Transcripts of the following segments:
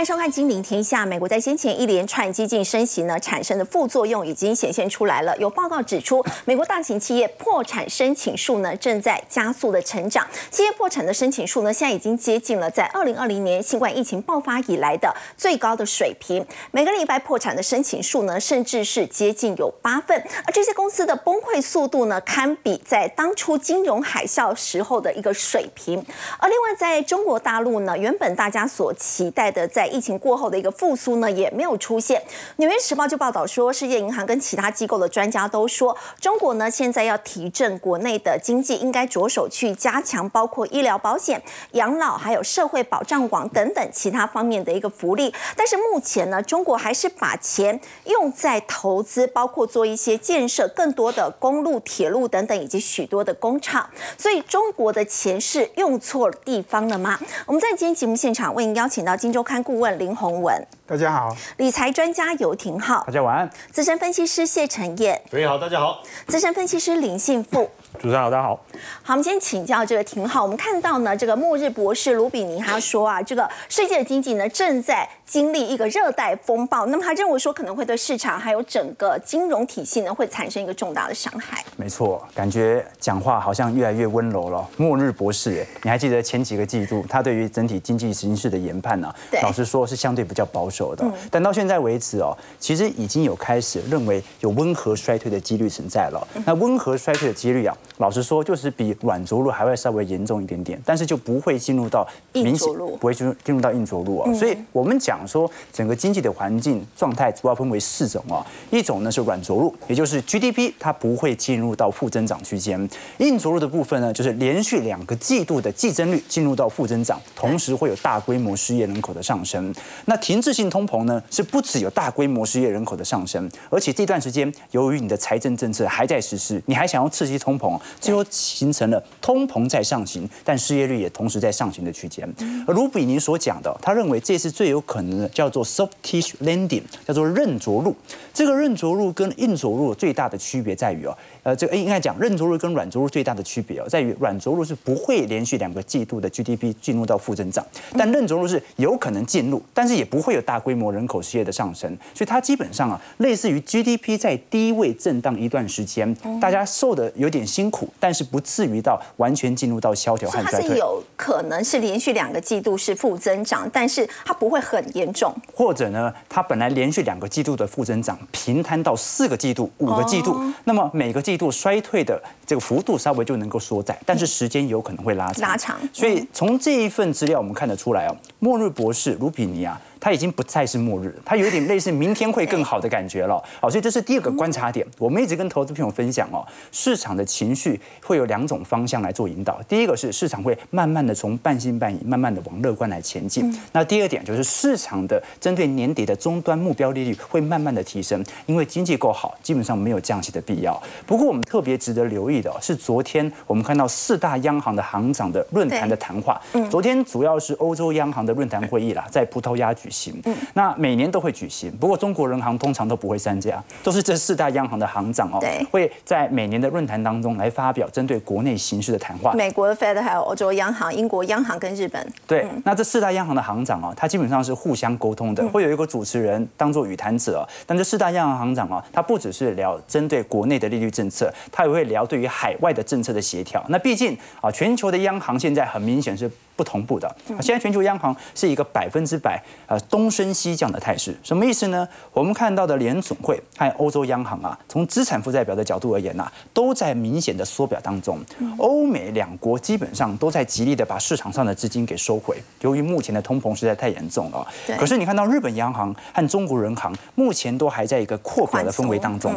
欢迎收看《金陵天下》。美国在先前一连串激进升息呢产生的副作用已经显现出来了。有报告指出，美国大型企业破产申请数呢正在加速的成长。企业破产的申请数呢现在已经接近了在二零二零年新冠疫情爆发以来的最高的水平。每个礼拜破产的申请数呢甚至是接近有八份，而这些公司的崩溃速度呢堪比在当初金融海啸时候的一个水平。而另外在中国大陆呢，原本大家所期待的在疫情过后的一个复苏呢，也没有出现。纽约时报就报道说，世界银行跟其他机构的专家都说，中国呢现在要提振国内的经济，应该着手去加强包括医疗保险、养老还有社会保障网等等其他方面的一个福利。但是目前呢，中国还是把钱用在投资，包括做一些建设更多的公路、铁路等等，以及许多的工厂。所以中国的钱是用错地方了吗？我们在今天节目现场为您邀请到《金周刊》顾问林宏文，大家好，理财专家游廷浩，大家晚安，资深分析师谢承彦，各位好，大家好，资深分析师林信富。主持人好，大家好。好，我们今天请教这个廷浩，我们看到呢，这个末日博士卢比尼他说啊，这个世界的经济呢正在经历一个热带风暴，那么他认为说可能会对市场还有整个金融体系呢会产生一个重大的伤害。没错，感觉讲话好像越来越温柔了。末日博士，你还记得前几个季度他对于整体经济形势的研判呢？对，老实说是相对比较保守的。但到现在为止哦，其实已经有开始认为有温和衰退的几率存在了。那温和衰退的几率啊，老实说就是比软着陆还会稍微严重一点点，但是就不会进入到明显不会进入进入到硬着陆啊。所以我们讲说整个经济的环境状态主要分为四种啊，一种呢是软着陆，也就是 GDP 它不会进入到负增长区间；硬着陆的部分呢，就是连续两个季度的季增率进入到负增长，同时会有大规模失业人口的上升。那停滞性通膨呢，是不只有大规模失业人口的上升，而且这段时间由于你的财政政策还在实施，你还想要刺激通膨，最后形成了通膨在上行，但失业率也同时在上行的区间。而卢比尼所讲的，他认为这是最有可能的，叫做 soft tissue landing，叫做韧着陆。这个韧着陆跟硬着陆最大的区别在于哦。呃，这个应该讲韧着陆跟软着陆最大的区别哦，在于软着陆是不会连续两个季度的 GDP 进入到负增长，但韧着陆是有可能进入，但是也不会有大规模人口失业的上升，所以它基本上啊，类似于 GDP 在低位震荡一段时间，大家受的有点辛苦，但是不至于到完全进入到萧条和衰退。它是有可能是连续两个季度是负增长，但是它不会很严重。或者呢，它本来连续两个季度的负增长平摊到四个季度、五个季度，那么每个季度衰退的这个幅度稍微就能够缩窄，但是时间有可能会拉长。拉长。所以从这一份资料我们看得出来哦，莫瑞博士卢比尼啊。它已经不再是末日，它有一点类似明天会更好的感觉了。好，所以这是第二个观察点。我们一直跟投资朋友分享哦，市场的情绪会有两种方向来做引导。第一个是市场会慢慢的从半信半疑，慢慢的往乐观来前进。那第二点就是市场的针对年底的终端目标利率会慢慢的提升，因为经济够好，基本上没有降息的必要。不过我们特别值得留意的是，昨天我们看到四大央行的行长的论坛的谈话。昨天主要是欧洲央行的论坛会议啦，在葡萄牙举。行，嗯那每年都会举行，不过中国人行通常都不会参加，都是这四大央行的行长哦，会在每年的论坛当中来发表针对国内形势的谈话。美国的 Fed 还有欧洲央行、英国央行跟日本。对，那这四大央行的行长哦，他基本上是互相沟通的，会有一个主持人当做语谈者。但这四大央行行长哦，他不只是聊针对国内的利率政策，他也会聊对于海外的政策的协调。那毕竟啊，全球的央行现在很明显是。不同步的，现在全球央行是一个百分之百呃东升西降的态势，什么意思呢？我们看到的联总会和欧洲央行啊，从资产负债表的角度而言呐，都在明显的缩表当中。欧美两国基本上都在极力的把市场上的资金给收回，由于目前的通膨实在太严重了。可是你看到日本央行和中国人行目前都还在一个扩表的氛围当中。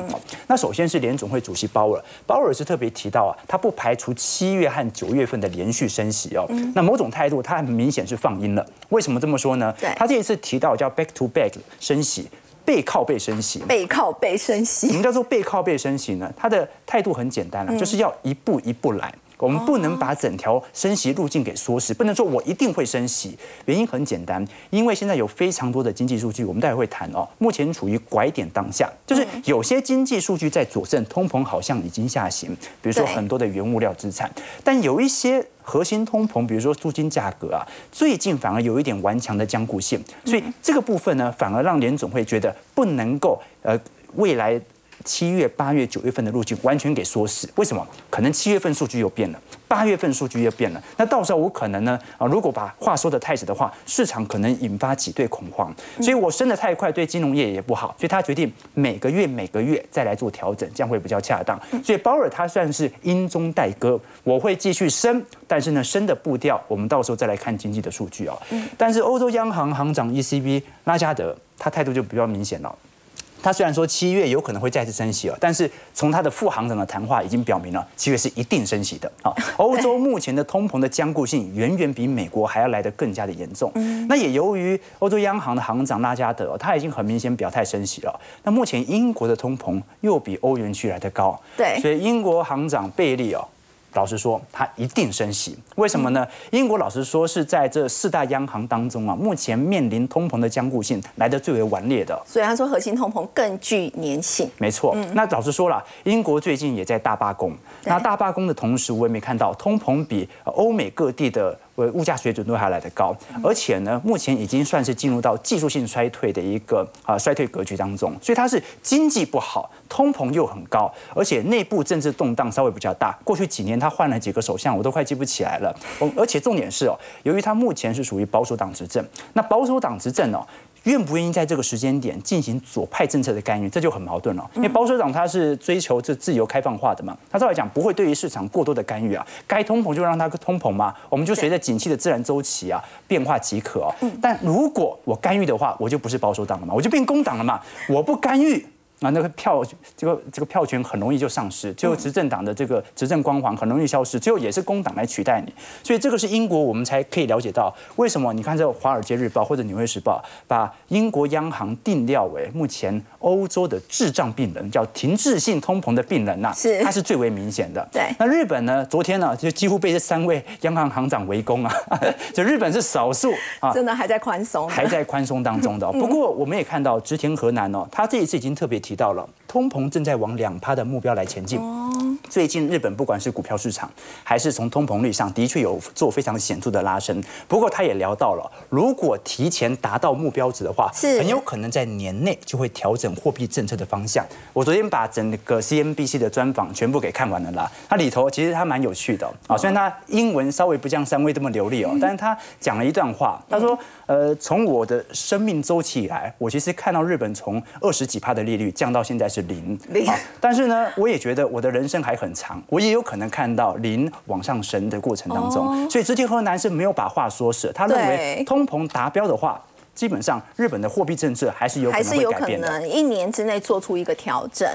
那首先是联总会主席鲍尔，鲍尔是特别提到啊，他不排除七月和九月份的连续升息哦。那某种态度，他很明显是放音了。为什么这么说呢？他这一次提到叫 back to back 升息，背靠背升息，背靠背升息。什么叫做背靠背升息呢？他的态度很简单了，就是要一步一步来。我们不能把整条升息路径给缩死，不能说我一定会升息。原因很简单，因为现在有非常多的经济数据，我们待会会谈哦。目前处于拐点当下，就是有些经济数据在佐证通膨好像已经下行，比如说很多的原物料资产，但有一些核心通膨，比如说租金价格啊，最近反而有一点顽强的僵固性，所以这个部分呢，反而让联总会觉得不能够呃未来。七月、八月、九月份的路径完全给缩死，为什么？可能七月份数据又变了，八月份数据又变了。那到时候我可能呢啊，如果把话说的太死的话，市场可能引发挤兑恐慌。所以我升的太快，对金融业也不好。所以他决定每个月、每个月再来做调整，这样会比较恰当。所以鲍尔他算是因中带歌，我会继续升，但是呢，升的步调我们到时候再来看经济的数据啊。但是欧洲央行行长 ECB 拉加德，他态度就比较明显了。他虽然说七月有可能会再次升息哦，但是从他的副行长的谈话已经表明了，七月是一定升息的。好，欧洲目前的通膨的僵固性远远比美国还要来得更加的严重。那也由于欧洲央行的行长拉加德，他已经很明显表态升息了。那目前英国的通膨又比欧元区来得高，对，所以英国行长贝利哦。老实说，它一定升息，为什么呢？英国老实说是在这四大央行当中啊，目前面临通膨的僵固性来得最为顽劣的。所以他说核心通膨更具粘性。没错，那老实说了，英国最近也在大罢工。那大罢工的同时，我也没看到通膨比欧美各地的。呃，物价水准都还来得高，而且呢，目前已经算是进入到技术性衰退的一个啊衰退格局当中，所以它是经济不好，通膨又很高，而且内部政治动荡稍微比较大。过去几年他换了几个首相，我都快记不起来了。而且重点是哦，由于他目前是属于保守党执政，那保守党执政哦。愿不愿意在这个时间点进行左派政策的干预，这就很矛盾了。因为保守党他是追求这自由开放化的嘛，他照来讲不会对于市场过多的干预啊，该通膨就让它通膨嘛，我们就随着景气的自然周期啊变化即可哦。但如果我干预的话，我就不是保守党了嘛，我就变工党了嘛，我不干预。啊，那个票，这个这个票权很容易就丧失，最后执政党的这个执政光环很容易消失，最后也是工党来取代你。所以这个是英国，我们才可以了解到为什么你看这《华尔街日报》或者《纽约时报》把英国央行定调为目前欧洲的智障病人，叫停滞性通膨的病人呐，是它是最为明显的。对，那日本呢？昨天呢，就几乎被这三位央行行长围攻啊，就日本是少数啊，真的还在宽松，还在宽松当中的。不过我们也看到植田河南哦，他这一次已经特别提到了。通膨正在往两趴的目标来前进。最近日本不管是股票市场，还是从通膨率上的确有做非常显著的拉升。不过他也聊到了，如果提前达到目标值的话，是很有可能在年内就会调整货币政策的方向。我昨天把整个 CNBC 的专访全部给看完了啦。它里头其实它蛮有趣的啊，虽然它英文稍微不像三位这么流利哦，但是他讲了一段话，他说：呃，从我的生命周期以来，我其实看到日本从二十几帕的利率降到现在是。零零，但是呢，我也觉得我的人生还很长，我也有可能看到零往上升的过程当中，所以直接河南是没有把话说死，他认为通膨达标的话。基本上，日本的货币政策还是有可能会改变的，一年之内做出一个调整。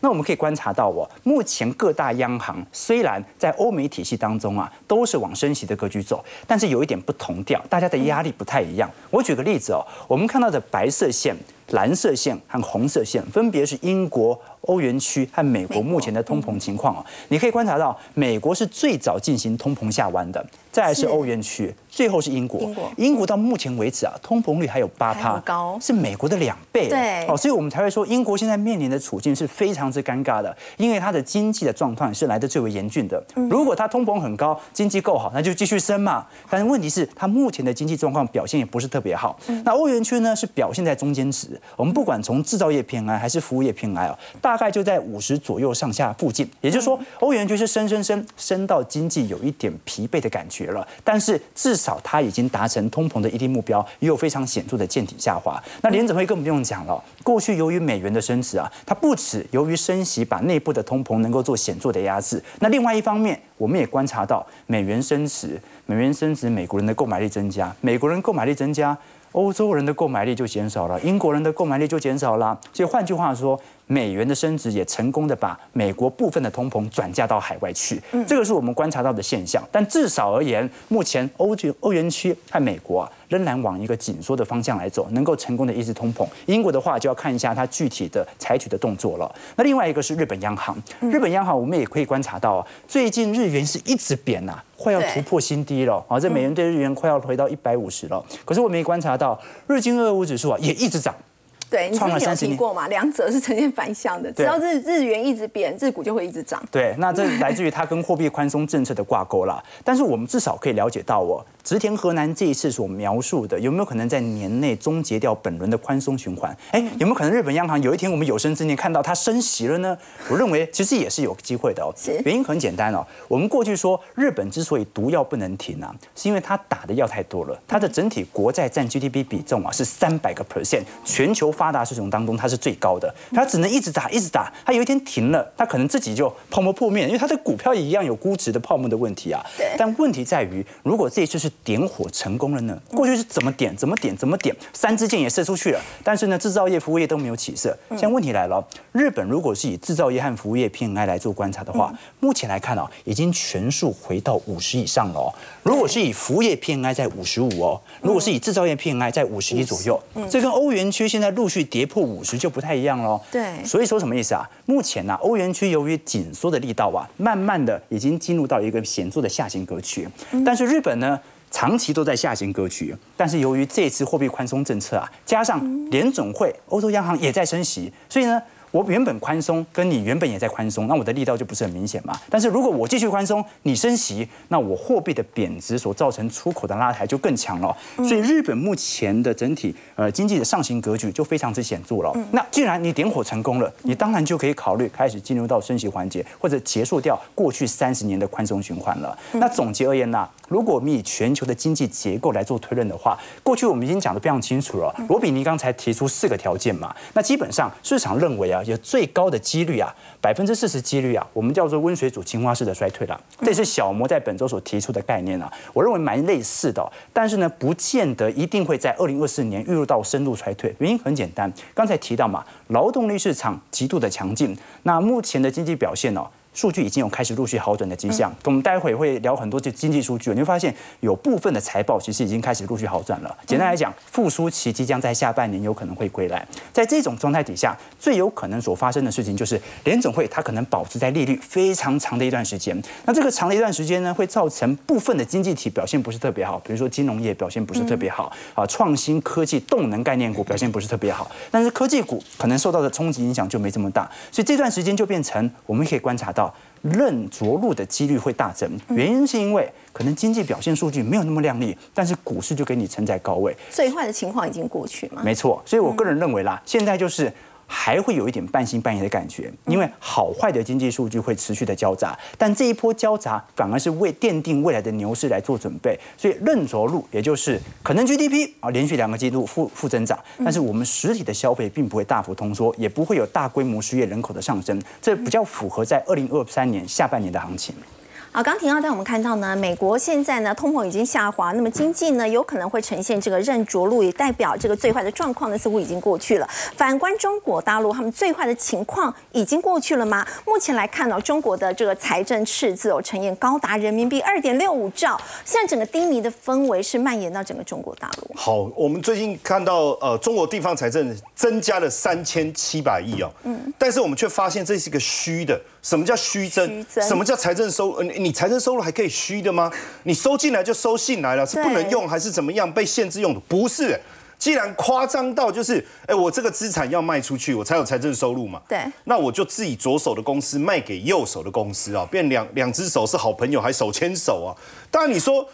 那我们可以观察到，哦，目前各大央行虽然在欧美体系当中啊，都是往升息的格局走，但是有一点不同调，大家的压力不太一样。我举个例子哦，我们看到的白色线、蓝色线和红色线，分别是英国。欧元区和美国目前的通膨情况啊，你可以观察到，美国是最早进行通膨下弯的，再来是欧元区，最后是英国。英国，英国到目前为止啊，通膨率还有八趴，高，是美国的两倍。对，哦，所以我们才会说，英国现在面临的处境是非常之尴尬的，因为它的经济的状况是来的最为严峻的。如果它通膨很高，经济够好，那就继续升嘛。但是问题是，它目前的经济状况表现也不是特别好。那欧元区呢，是表现在中间值。我们不管从制造业偏安还是服务业偏爱啊，大。大概就在五十左右上下附近，也就是说，欧元区是升升升升到经济有一点疲惫的感觉了。但是至少它已经达成通膨的一定目标，也有非常显著的见底下滑。那联准会更不用讲了，过去由于美元的升值啊，它不止由于升息把内部的通膨能够做显著的压制。那另外一方面，我们也观察到美元升值，美元升值，美国人的购买力增加，美国人购买力增加，欧洲人的购买力就减少了，英国人的购买力就减少了。所以换句话说。美元的升值也成功的把美国部分的通膨转嫁到海外去。这个是我们观察到的现象。但至少而言，目前欧洲欧元区和美国啊。仍然往一个紧缩的方向来走，能够成功的抑制通膨。英国的话就要看一下它具体的采取的动作了。那另外一个是日本央行，日本央行我们也可以观察到，最近日元是一直贬呐，快要突破新低了啊！这美元对日元快要回到一百五十了。可是我们也观察到，日经二五指数啊也一直涨。对，你之前有提过嘛？两者是呈现反向的，只要日日元一直贬，日股就会一直涨。对，那这来自于它跟货币宽松政策的挂钩啦。但是我们至少可以了解到哦。植田河南这一次所描述的，有没有可能在年内终结掉本轮的宽松循环？哎，有没有可能日本央行有一天我们有生之年看到它升息了呢？我认为其实也是有机会的哦。原因很简单哦，我们过去说日本之所以毒药不能停啊，是因为它打的药太多了，它的整体国债占 GDP 比重啊是三百个 percent，全球发达市场当中它是最高的，它只能一直打一直打，它有一天停了，它可能自己就泡沫破灭，因为它的股票也一样有估值的泡沫的问题啊。但问题在于，如果这一次是点火成功了呢？过去是怎么点怎么点怎么点，三支箭也射出去了，但是呢，制造业、服务业都没有起色。现在问题来了，日本如果是以制造业和服务业 PMI 来做观察的话，目前来看哦，已经全数回到五十以上了哦。如果是以服务业 PMI 在五十五哦，如果是以制造业 PMI 在五十一左右，这跟欧元区现在陆续跌破五十就不太一样喽。对，所以说什么意思啊？目前呢，欧元区由于紧缩的力道啊，慢慢的已经进入到一个显著的下行格局，但是日本呢？长期都在下行格局，但是由于这次货币宽松政策啊，加上联总会、欧洲央行也在升息，所以呢。我原本宽松，跟你原本也在宽松，那我的力道就不是很明显嘛。但是如果我继续宽松，你升息，那我货币的贬值所造成出口的拉抬就更强了。所以日本目前的整体呃经济的上行格局就非常之显著了。那既然你点火成功了，你当然就可以考虑开始进入到升息环节，或者结束掉过去三十年的宽松循环了。那总结而言呢，如果我们以全球的经济结构来做推论的话，过去我们已经讲得非常清楚了。罗比尼刚才提出四个条件嘛，那基本上市场认为啊。有最高的几率啊，百分之四十几率啊，我们叫做温水煮青蛙式的衰退了。这是小摩在本周所提出的概念啊，我认为蛮类似的，但是呢，不见得一定会在二零二四年预入到深度衰退。原因很简单，刚才提到嘛，劳动力市场极度的强劲，那目前的经济表现呢？数据已经有开始陆续好转的迹象，我们待会会聊很多这经济数据，你会发现有部分的财报其实已经开始陆续好转了。简单来讲，复苏期即将在下半年有可能会归来。在这种状态底下，最有可能所发生的事情就是联总会它可能保持在利率非常长的一段时间。那这个长的一段时间呢，会造成部分的经济体表现不是特别好，比如说金融业表现不是特别好啊，创新科技动能概念股表现不是特别好，但是科技股可能受到的冲击影响就没这么大，所以这段时间就变成我们可以观察到。认着陆的几率会大增，原因是因为可能经济表现数据没有那么亮丽，但是股市就给你撑在高位。最坏的情况已经过去吗？没错，所以我个人认为啦，现在就是。还会有一点半信半疑的感觉，因为好坏的经济数据会持续的交杂，但这一波交杂反而是为奠定未来的牛市来做准备。所以认着陆，也就是可能 GDP 啊连续两个季度负负增长，但是我们实体的消费并不会大幅通缩，也不会有大规模失业人口的上升，这比较符合在二零二三年下半年的行情。好，刚提到带我们看到呢，美国现在呢通膨已经下滑，那么经济呢有可能会呈现这个韧着陆，也代表这个最坏的状况呢似乎已经过去了。反观中国大陆，他们最坏的情况已经过去了吗？目前来看呢，中国的这个财政赤字哦呈现高达人民币二点六五兆，现在整个低迷的氛围是蔓延到整个中国大陆。好，我们最近看到呃中国地方财政增加了三千七百亿哦，嗯，但是我们却发现这是一个虚的。什么叫虚增？什么叫财政收？呃，你财政收入还可以虚的吗？你收进来就收进来了，是不能用还是怎么样被限制用的？不是，既然夸张到就是，哎，我这个资产要卖出去，我才有财政收入嘛。对，那我就自己左手的公司卖给右手的公司啊，变两两只手是好朋友，还手牵手啊。当然你说。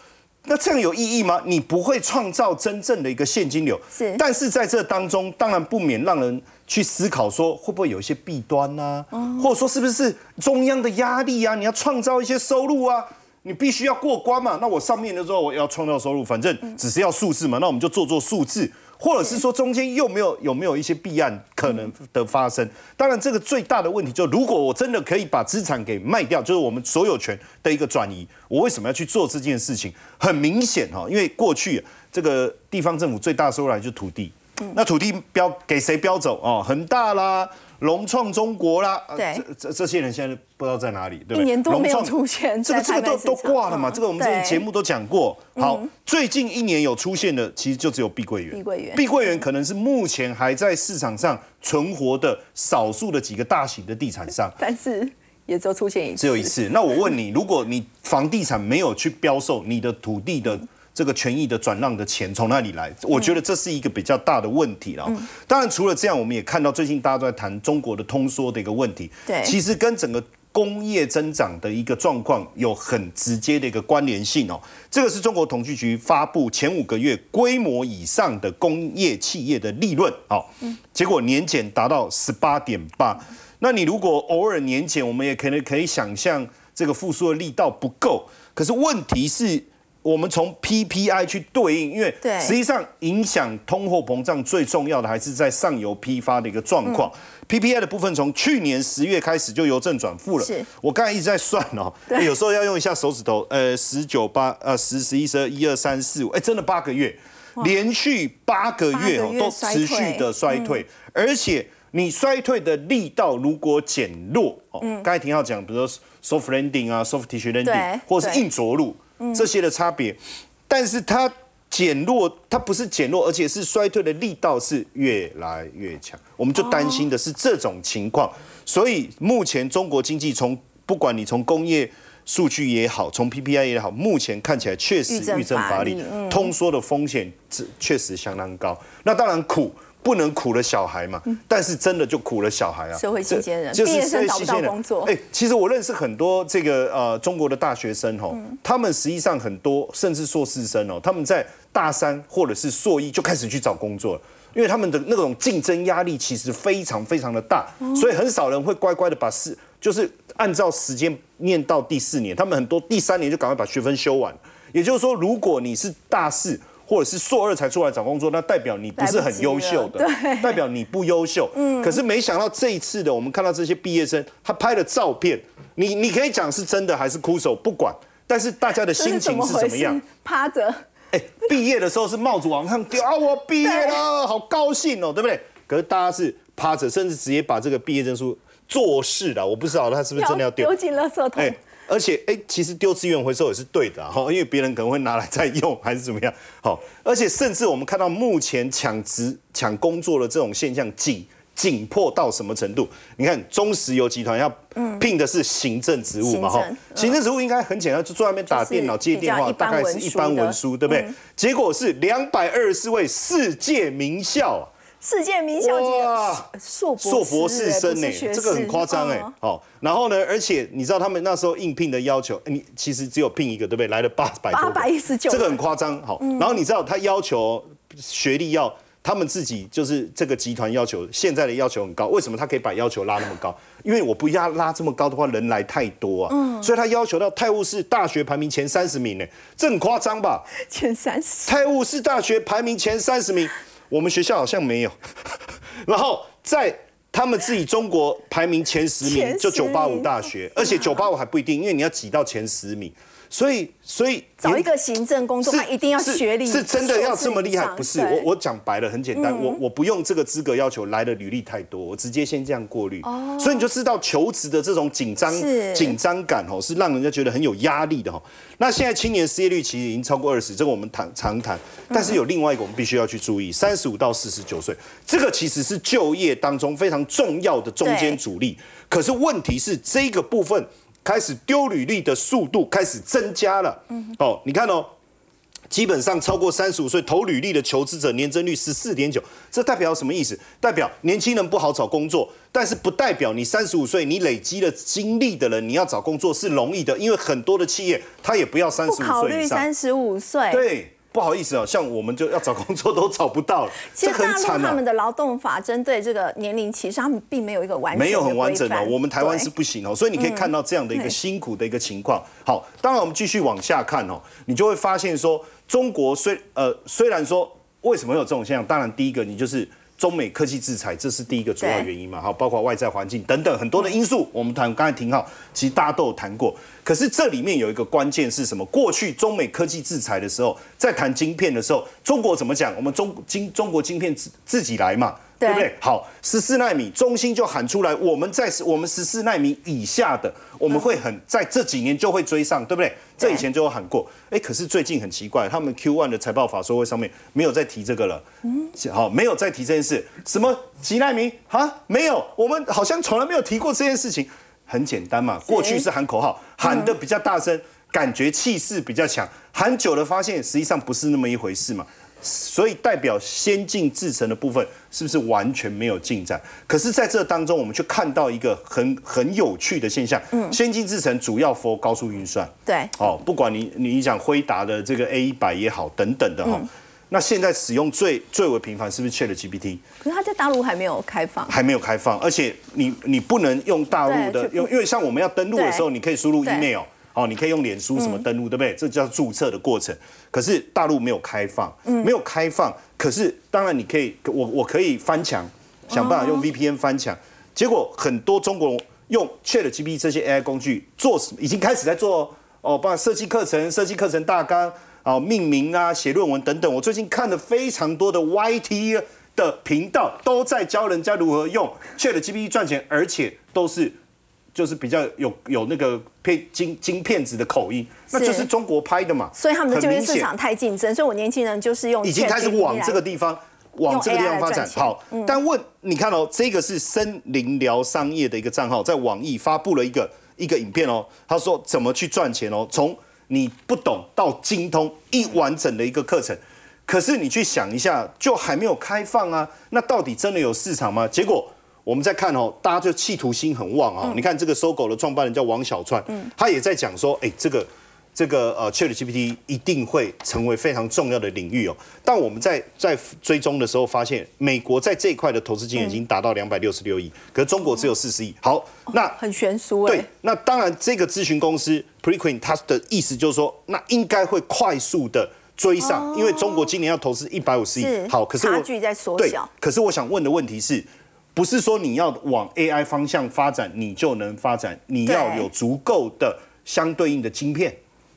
那这样有意义吗？你不会创造真正的一个现金流，是。但是在这当中，当然不免让人去思考，说会不会有一些弊端呢？或者说是不是中央的压力啊？你要创造一些收入啊，你必须要过关嘛。那我上面的时候我要创造收入，反正只是要数字嘛，那我们就做做数字。或者是说中间又没有有没有一些弊案可能的发生？当然，这个最大的问题就如果我真的可以把资产给卖掉，就是我们所有权的一个转移，我为什么要去做这件事情？很明显哈，因为过去这个地方政府最大收入来就是土地，那土地标给谁标走哦？恒大啦。融创中国啦，对，这这这些人现在不知道在哪里，对不对？一年多没有出现，这个这个都都挂了嘛？这个我们之前节目都讲过。好，最近一年有出现的，其实就只有碧桂园。碧桂园，碧桂园可能是目前还在市场上存活的少数的几个大型的地产商，但是也只有出现一次，只有一次。那我问你，如果你房地产没有去标售你的土地的。这个权益的转让的钱从哪里来？我觉得这是一个比较大的问题了。当然，除了这样，我们也看到最近大家都在谈中国的通缩的一个问题。对，其实跟整个工业增长的一个状况有很直接的一个关联性哦。这个是中国统计局发布前五个月规模以上的工业企业的利润哦，结果年减达到十八点八。那你如果偶尔年减，我们也可能可以想象这个复苏的力道不够。可是问题是。我们从 PPI 去对应，因为实际上影响通货膨胀最重要的还是在上游批发的一个状况。PPI 的部分从去年十月开始就由正转负了。是，我刚才一直在算哦，有时候要用一下手指头，呃，十九八，呃，十十一十二一二三四五，哎，真的八个月，连续八个月哦都持续的衰退，而且你衰退的力道如果减弱哦，刚才挺好讲，比如说 soft landing 啊，soft tissue landing，或者是硬着陆。这些的差别，但是它减弱，它不是减弱，而且是衰退的力道是越来越强。我们就担心的是这种情况，所以目前中国经济从不管你从工业数据也好，从 PPI 也好，目前看起来确实遇正乏力，通缩的风险确实相当高。那当然苦。不能苦了小孩嘛？但是真的就苦了小孩啊！社会新鲜人，就是社会新鲜人。哎，其实我认识很多这个呃中国的大学生哦，他们实际上很多甚至硕士生哦，他们在大三或者是硕一就开始去找工作了，因为他们的那种竞争压力其实非常非常的大，所以很少人会乖乖的把四就是按照时间念到第四年，他们很多第三年就赶快把学分修完。也就是说，如果你是大四。或者是硕二才出来找工作，那代表你不是很优秀的，代表你不优秀。嗯，可是没想到这一次的，我们看到这些毕业生，他拍的照片，你你可以讲是真的还是哭手，不管。但是大家的心情是怎么样？趴着。哎，毕业的时候是帽子往上丢啊，我毕业了，好高兴哦，对不对？可是大家是趴着，甚至直接把这个毕业证书做事了。我不知道他是不是真的要丢，丢进垃圾桶。而且，哎，其实丢资源回收也是对的哈，因为别人可能会拿来再用，还是怎么样？好，而且甚至我们看到目前抢职、抢工作的这种现象紧紧迫到什么程度？你看中石油集团要聘的是行政职务嘛哈，行政职务应该很简单，就坐那边打电脑接电话，大概是一般文书，对不对？结果是两百二十四位世界名校。世界名校级硕硕博士生呢，这个很夸张哎。好，然后呢，而且你知道他们那时候应聘的要求，你其实只有聘一个，对不对？来了八百八百一十九，这个很夸张。好，然后你知道他要求学历要，他们自己就是这个集团要求，现在的要求很高。为什么他可以把要求拉那么高？因为我不压拉这么高的话，人来太多啊。嗯，所以他要求到泰晤士大学排名前三十名呢，这很夸张吧？前三十，泰晤士大学排名前三十名。我们学校好像没有，然后在他们自己中国排名前十名，就九八五大学，而且九八五还不一定，因为你要挤到前十名。所以，所以找一个行政工作，他一定要学历是真的要这么厉害？不是，我我讲白了，很简单，我我不用这个资格要求来的履历太多，我直接先这样过滤。哦，所以你就知道求职的这种紧张紧张感哦，是让人家觉得很有压力的哈。那现在青年失业率其实已经超过二十，这个我们谈常谈。但是有另外一个我们必须要去注意，三十五到四十九岁，这个其实是就业当中非常重要的中间主力。可是问题是这个部分。开始丢履历的速度开始增加了。嗯，哦，你看哦，基本上超过三十五岁投履历的求职者年增率十四点九，这代表什么意思？代表年轻人不好找工作，但是不代表你三十五岁你累积了经历的人，你要找工作是容易的，因为很多的企业他也不要三十五岁以上。考虑三十五岁。对。不好意思啊，像我们就要找工作都找不到了。其实大陆他们的劳动法针对这个年龄歧视，他们并没有一个完整没有很完整的。我们台湾是不行哦，所以你可以看到这样的一个辛苦的一个情况。好，当然我们继续往下看哦，你就会发现说，中国虽呃虽然说为什么有这种现象，当然第一个你就是中美科技制裁，这是第一个主要原因嘛，哈，包括外在环境等等很多的因素，我们谈刚才挺好，其实大家都有谈过。可是这里面有一个关键是什么？过去中美科技制裁的时候，在谈晶片的时候，中国怎么讲？我们中晶中国晶片自自己来嘛。对不对？好，十四纳米，中芯就喊出来，我们在我们十四纳米以下的，我们会很在这几年就会追上，对不对？这以前就有喊过，哎，可是最近很奇怪，他们 Q one 的财报法说会上面没有再提这个了，嗯，好，没有再提这件事，什么几纳米啊？没有，我们好像从来没有提过这件事情。很简单嘛，过去是喊口号，喊的比较大声，感觉气势比较强，喊久了发现实际上不是那么一回事嘛。所以代表先进制程的部分是不是完全没有进展？可是在这当中，我们却看到一个很很有趣的现象。嗯，先进制程主要 for 高速运算。对。哦，不管你你讲辉达的这个 A 一百也好，等等的哈。那现在使用最最为频繁是不是 Chat GPT？可是它在大陆还没有开放。还没有开放，而且你你不能用大陆的，用因为像我们要登录的时候，你可以输入 email。哦，你可以用脸书什么登录，对不对？这叫注册的过程。可是大陆没有开放，没有开放。可是当然你可以，我我可以翻墙，想办法用 VPN 翻墙。结果很多中国人用 ChatGPT 这些 AI 工具做什么，已经开始在做哦，帮设计课程、设计课程大纲啊、命名啊、写论文等等。我最近看了非常多的 YT 的频道，都在教人家如何用 ChatGPT 赚钱，而且都是。就是比较有有那个片金金片子的口音，那就是中国拍的嘛。所以他们的就业市场太竞争，所以我年轻人就是用已经开始往这个地方往这个地方发展。好，但问你看哦，这个是森林疗商业的一个账号，在网易发布了一个一个影片哦，他说怎么去赚钱哦，从你不懂到精通一完整的一个课程。可是你去想一下，就还没有开放啊，那到底真的有市场吗？结果。我们在看哦，大家就企图心很旺啊！你看这个搜狗的创办人叫王小川，他也在讲说，哎，这个这个呃，Chat GPT 一定会成为非常重要的领域哦。但我们在在追踪的时候发现，美国在这一块的投资金额已经达到两百六十六亿，可是中国只有四十亿。好，那很悬殊哎。对，那当然这个咨询公司 Prequin 它的意思就是说，那应该会快速的追上，因为中国今年要投资一百五十亿。好，可是差距在缩小。可是我想问的问题是。不是说你要往 AI 方向发展，你就能发展。你要有足够的相对应的晶片。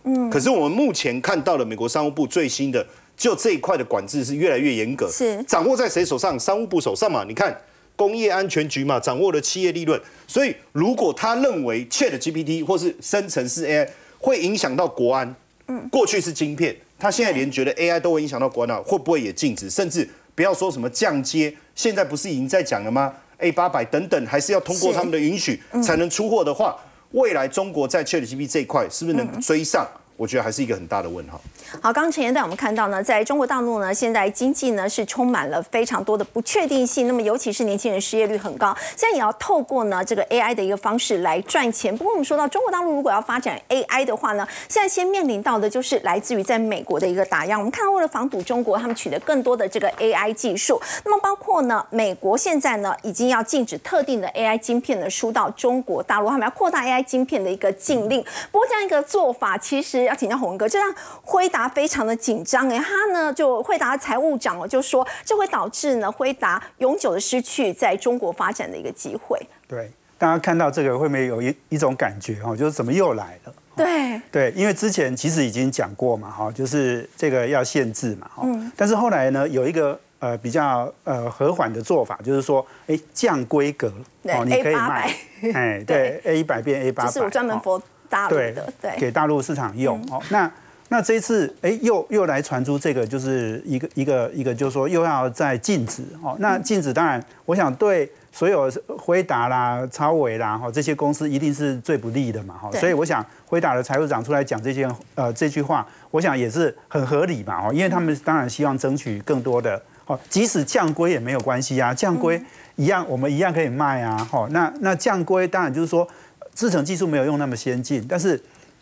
嗯。可是我们目前看到的美国商务部最新的，就这一块的管制是越来越严格。是。掌握在谁手上？商务部手上嘛。你看工业安全局嘛，掌握了企业利润。所以如果他认为 Chat GPT 或是生成式 AI 会影响到国安，嗯，过去是晶片，他现在连觉得 AI 都会影响到国安了，会不会也禁止？甚至不要说什么降阶。现在不是已经在讲了吗？A 八百等等，还是要通过他们的允许才能出货的话，未来中国在 ChatGPT 这一块是不是能追上？我觉得还是一个很大的问号。好，刚刚陈岩带我们看到呢，在中国大陆呢，现在经济呢是充满了非常多的不确定性。那么，尤其是年轻人失业率很高，现在也要透过呢这个 AI 的一个方式来赚钱。不过，我们说到中国大陆如果要发展 AI 的话呢，现在先面临到的就是来自于在美国的一个打压。我们看到为了防堵中国，他们取得更多的这个 AI 技术。那么，包括呢，美国现在呢已经要禁止特定的 AI 晶片呢输到中国大陆，他们要扩大 AI 晶片的一个禁令。不过，这样一个做法其实。要请教洪哥，这让辉达非常的紧张哎，他呢就辉达财务长哦就说，这会导致呢辉达永久的失去在中国发展的一个机会。对，大家看到这个会不会有一一种感觉哦，就是怎么又来了？对对，因为之前其实已经讲过嘛哈，就是这个要限制嘛哈，但是后来呢有一个呃比较呃和缓的做法，就是说哎降规格哦，你可以卖哎对 A 一百变 A 八百，是我专门 for。大陆的对，给大陆市场用哦。那那这一次，哎，又又来传出这个，就是一个一个一个，就是说又要再禁止哦。那禁止当然，我想对所有辉达啦、超伟啦哈这些公司一定是最不利的嘛哈。所以我想辉达的财务长出来讲这些呃这句话，我想也是很合理嘛哦，因为他们当然希望争取更多的哦，即使降规也没有关系啊，降规一样我们一样可以卖啊哈。那那降规当然就是说。制程技术没有用那么先进，但是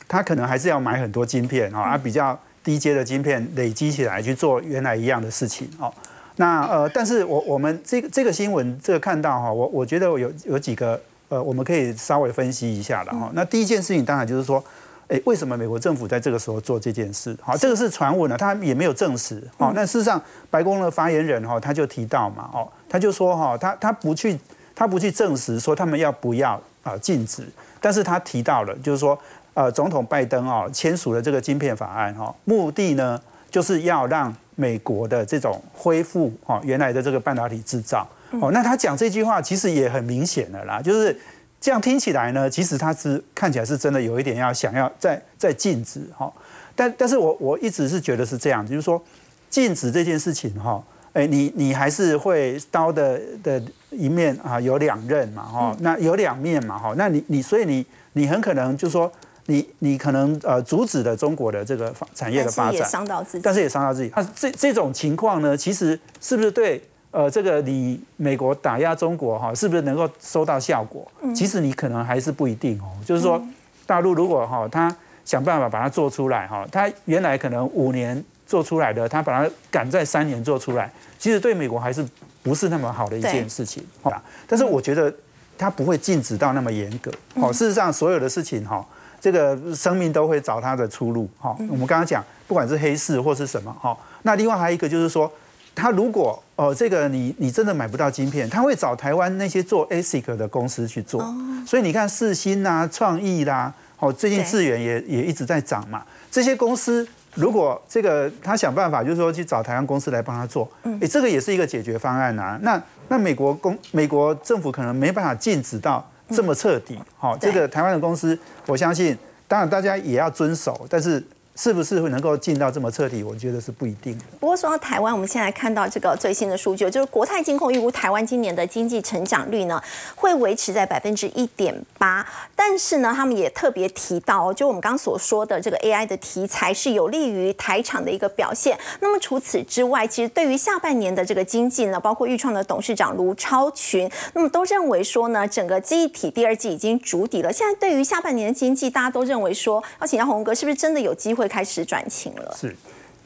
它可能还是要买很多晶片啊，比较低阶的晶片累积起来去做原来一样的事情哦。那呃，但是我我们这个这个新闻这个看到哈，我我觉得有有几个呃，我们可以稍微分析一下的哈。那第一件事情当然就是说，哎，为什么美国政府在这个时候做这件事？好，这个是传闻了，他也没有证实。好，那事实上，白宫的发言人哈他就提到嘛，哦，他就说哈，他他不去他不去证实说他们要不要啊禁止，但是他提到了，就是说，呃，总统拜登哦签署了这个晶片法案哈，目的呢就是要让美国的这种恢复哦原来的这个半导体制造。哦，那他讲这句话其实也很明显的啦，就是。这样听起来呢，其实他是看起来是真的有一点要想要再再禁止哈，但但是我我一直是觉得是这样，就是说禁止这件事情哈，哎，你你还是会刀的的一面啊有两刃嘛哈，那有两面嘛哈，那你你所以你你很可能就是说你你可能呃阻止了中国的这个产业的发展，但是也伤到自己，但是也伤到自己。那这这种情况呢，其实是不是对？呃，这个你美国打压中国哈，是不是能够收到效果？其实你可能还是不一定哦。就是说，大陆如果哈，他想办法把它做出来哈，他原来可能五年做出来的，他把它赶在三年做出来，其实对美国还是不是那么好的一件事情啊。但是我觉得他不会禁止到那么严格。好，事实上所有的事情哈，这个生命都会找它的出路。哈，我们刚刚讲，不管是黑市或是什么哈，那另外还有一个就是说。他如果哦，这个你你真的买不到晶片，他会找台湾那些做 ASIC 的公司去做。所以你看世新呐、创意啦，哦，最近资源也也一直在涨嘛。这些公司如果这个他想办法，就是说去找台湾公司来帮他做，哎，这个也是一个解决方案呐。那那美国公美国政府可能没办法禁止到这么彻底。好，这个台湾的公司，我相信，当然大家也要遵守，但是。是不是会能够进到这么彻底？我觉得是不一定的。不过说到台湾，我们现在看到这个最新的数据，就是国泰金控预估台湾今年的经济成长率呢会维持在百分之一点八。但是呢，他们也特别提到，就我们刚所说的这个 AI 的题材是有利于台厂的一个表现。那么除此之外，其实对于下半年的这个经济呢，包括豫创的董事长卢超群，那么都认为说呢，整个记忆体第二季已经筑底了。现在对于下半年的经济，大家都认为说，要请教洪哥，是不是真的有机会？开始转晴了，是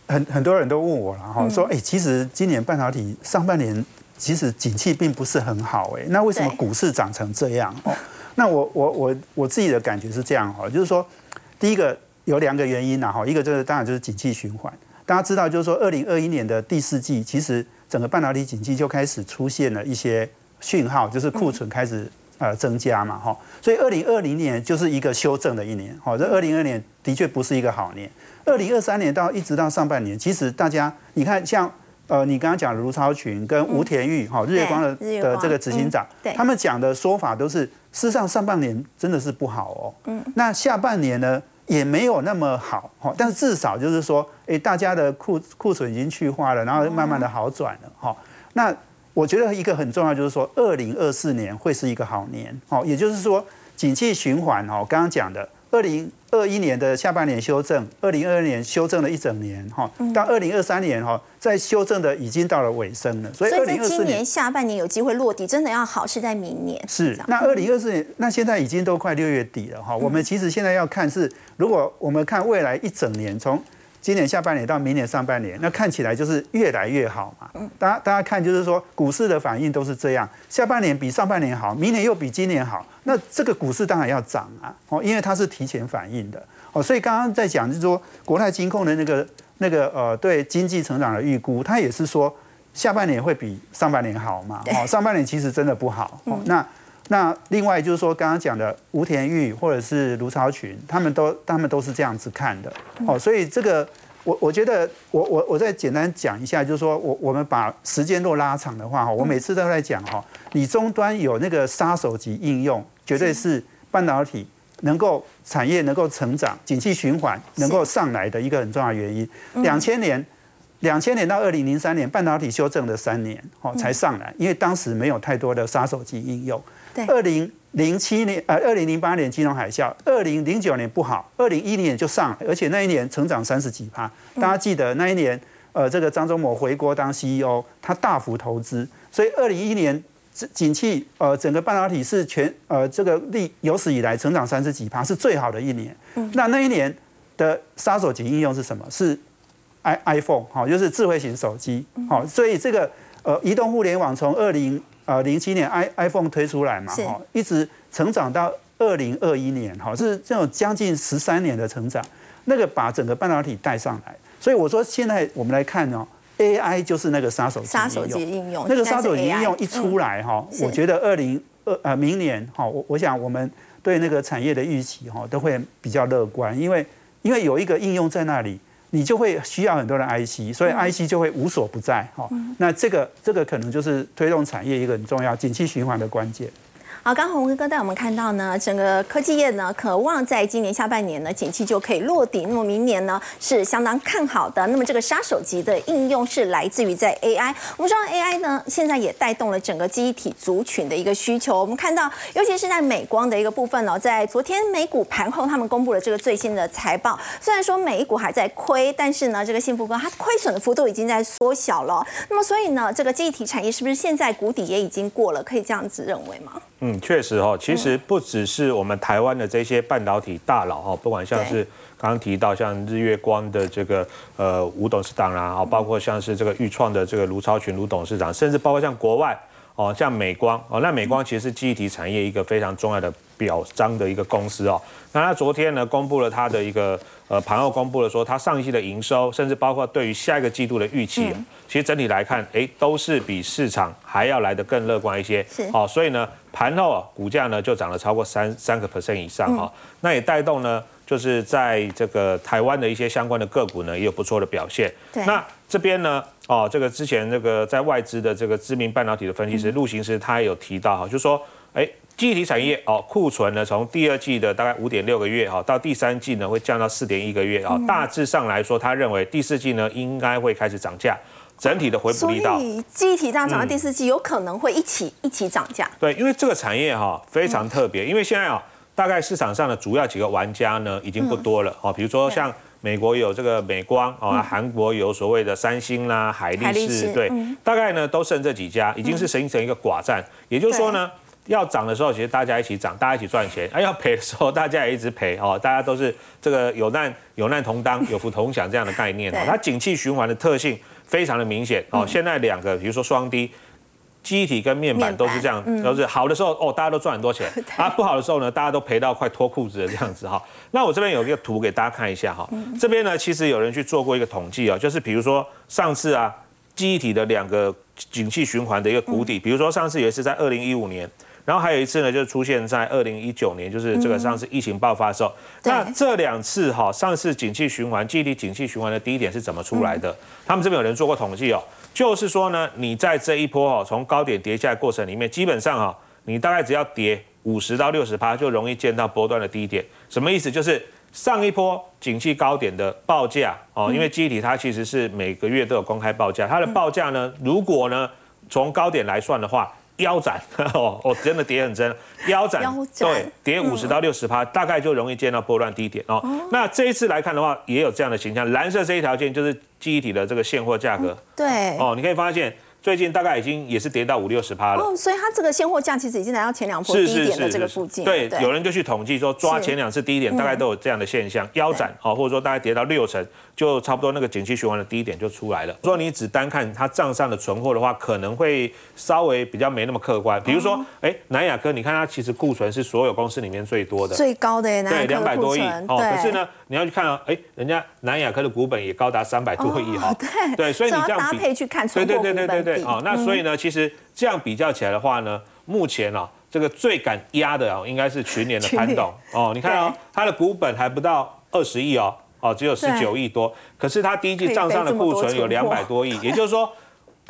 很很多人都问我了哈，说哎，其实今年半导体上半年其实景气并不是很好哎，那为什么股市涨成这样哦？那我我我我自己的感觉是这样哈，就是说第一个有两个原因呐哈，一个就是当然就是景气循环，大家知道就是说二零二一年的第四季，其实整个半导体景气就开始出现了一些讯号，就是库存开始。呃，增加嘛，哈，所以二零二零年就是一个修正的一年，好，这二零二年的确不是一个好年。二零二三年到一直到上半年，其实大家你看，像呃，你刚刚讲卢超群跟吴田玉，哈，日月光的的这个执行长，他们讲的说法都是，事实上上半年真的是不好哦，嗯，那下半年呢也没有那么好，哈，但是至少就是说，哎，大家的库库存已经去化了，然后慢慢的好转了，哈，那。我觉得一个很重要就是说，二零二四年会是一个好年，哦，也就是说，景气循环，哦，刚刚讲的，二零二一年的下半年修正，二零二二年修正了一整年，哈，到二零二三年，哈，在修正的已经到了尾声了，所以二零二四年下半年有机会落地，真的要好是在明年。是，那二零二四年，那现在已经都快六月底了，哈，我们其实现在要看是，如果我们看未来一整年，从今年下半年到明年上半年，那看起来就是越来越好嘛。大家大家看，就是说股市的反应都是这样，下半年比上半年好，明年又比今年好，那这个股市当然要涨啊。哦，因为它是提前反应的。哦，所以刚刚在讲就是说，国泰金控的那个那个呃对经济成长的预估，它也是说下半年会比上半年好嘛。哦，上半年其实真的不好。哦，那。那另外就是说，刚刚讲的吴田玉或者是卢超群，他们都他们都是这样子看的哦。所以这个我我觉得我我我再简单讲一下，就是说我我们把时间若拉长的话哈，我每次都在讲哈，你终端有那个杀手级应用，绝对是半导体能够产业能够成长、景气循环能够上来的一个很重要原因。两千年两千年到二零零三年，半导体修正了三年哦才上来，因为当时没有太多的杀手级应用。二零零七年，呃，二零零八年金融海啸，二零零九年不好，二零一零年就上，而且那一年成长三十几趴。大家记得那一年，呃，这个张忠谋回国当 CEO，他大幅投资，所以二零一一年景气，呃，整个半导体是全，呃，这个历有史以来成长三十几趴，是最好的一年。那那一年的杀手级应用是什么？是 i iPhone，好，就是智慧型手机，好，所以这个呃，移动互联网从二零呃，零七年 i iPhone 推出来嘛，哈，一直成长到二零二一年，哈，是这种将近十三年的成长，那个把整个半导体带上来。所以我说，现在我们来看哦，AI 就是那个杀手杀手级应用，那个杀手级应用一出来哈，我觉得二零二呃明年哈，我我想我们对那个产业的预期哈都会比较乐观，因为因为有一个应用在那里。你就会需要很多的 IC，所以 IC 就会无所不在哈。那这个这个可能就是推动产业一个很重要、景气循环的关键。好，刚红哥带我们看到呢，整个科技业呢，渴望在今年下半年呢，景气就可以落底。那么明年呢，是相当看好的。那么这个杀手级的应用是来自于在 AI。我们说 AI 呢，现在也带动了整个记忆体族群的一个需求。我们看到，尤其是在美光的一个部分哦，在昨天美股盘后，他们公布了这个最新的财报。虽然说美股还在亏，但是呢，这个幸福哥它亏损的幅度已经在缩小了。那么所以呢，这个记忆体产业是不是现在谷底也已经过了？可以这样子认为吗？嗯，确实哈，其实不只是我们台湾的这些半导体大佬哈，不管像是刚刚提到像日月光的这个呃吴董事长啦，哦，包括像是这个裕创的这个卢超群卢董事长，甚至包括像国外哦，像美光哦，那美光其实是记忆体产业一个非常重要的表彰的一个公司哦。那他昨天呢公布了它的一个呃盘后公布了说，它上一季的营收，甚至包括对于下一个季度的预期，其实整体来看，哎，都是比市场还要来得更乐观一些。是，好，所以呢。盘后啊，股价呢就涨了超过三三个 percent 以上哈，那也带动呢，就是在这个台湾的一些相关的个股呢也有不错的表现。那这边呢，哦，这个之前这个在外资的这个知名半导体的分析师陆行师他也有提到哈，就说，哎，记忆体产业哦，库存呢从第二季的大概五点六个月哈，到第三季呢会降到四点一个月啊，大致上来说，他认为第四季呢应该会开始涨价。整体的回补力道，所以记忆体这样涨到第四季，有可能会一起一起涨价。对，因为这个产业哈非常特别，因为现在啊，大概市场上的主要几个玩家呢已经不多了哦，比如说像美国有这个美光啊，韩国有所谓的三星啦、海力士，对，大概呢都剩这几家，已经是形成一个寡占。也就是说呢，要涨的时候，其实大家一起涨，大家一起赚钱；，哎要赔的时候，大家也一直赔哦，大家都是这个有难有难同当，有福同享这样的概念哦。它景气循环的特性。非常的明显哦，现在两个，比如说双低，机体跟面板都是这样，都是好的时候哦，大家都赚很多钱 啊，不好的时候呢，大家都赔到快脱裤子的这样子哈。那我这边有一个图给大家看一下哈，这边呢其实有人去做过一个统计啊，就是比如说上次啊，机体的两个景气循环的一个谷底，比如说上次也是在二零一五年。然后还有一次呢，就出现在二零一九年，就是这个上次疫情爆发的时候。那这两次哈，上次景气循环、忆体景气循环的低点是怎么出来的？他们这边有人做过统计哦，就是说呢，你在这一波哈，从高点跌下来过程里面，基本上哈，你大概只要跌五十到六十趴，就容易见到波段的低点。什么意思？就是上一波景气高点的报价哦，因为忆体它其实是每个月都有公开报价，它的报价呢，如果呢从高点来算的话。腰斩 哦哦，真的跌很真，腰斩对，跌五十到六十趴，大概就容易见到波段低点。哦。那这一次来看的话，也有这样的形象，蓝色这一条线就是记忆体的这个现货价格，对。哦，你可以发现。最近大概已经也是跌到五六十趴了，哦，所以它这个现货价其实已经来到前两波低点的这个附近。对，有人就去统计说，抓前两次低点，大概都有这样的现象，腰斩哦，或者说大概跌到六成，就差不多那个景气循环的低点就出来了。说你只单看它账上的存货的话，可能会稍微比较没那么客观。比如说，哎，南亚科，你看它其实库存是所有公司里面最多的，最高的对，两百多亿哦。可是呢，你要去看啊，哎，人家南亚科的股本也高达三百多亿哈。对对，所以你这样搭配去看存货股本比哦，那所以呢？其实这样比较起来的话呢，目前啊，这个最敢压的啊，应该是群联的潘董哦。你看哦，他的股本还不到二十亿哦，哦，只有十九亿多。可是它第一季账上的库存有两百多亿，也就是说，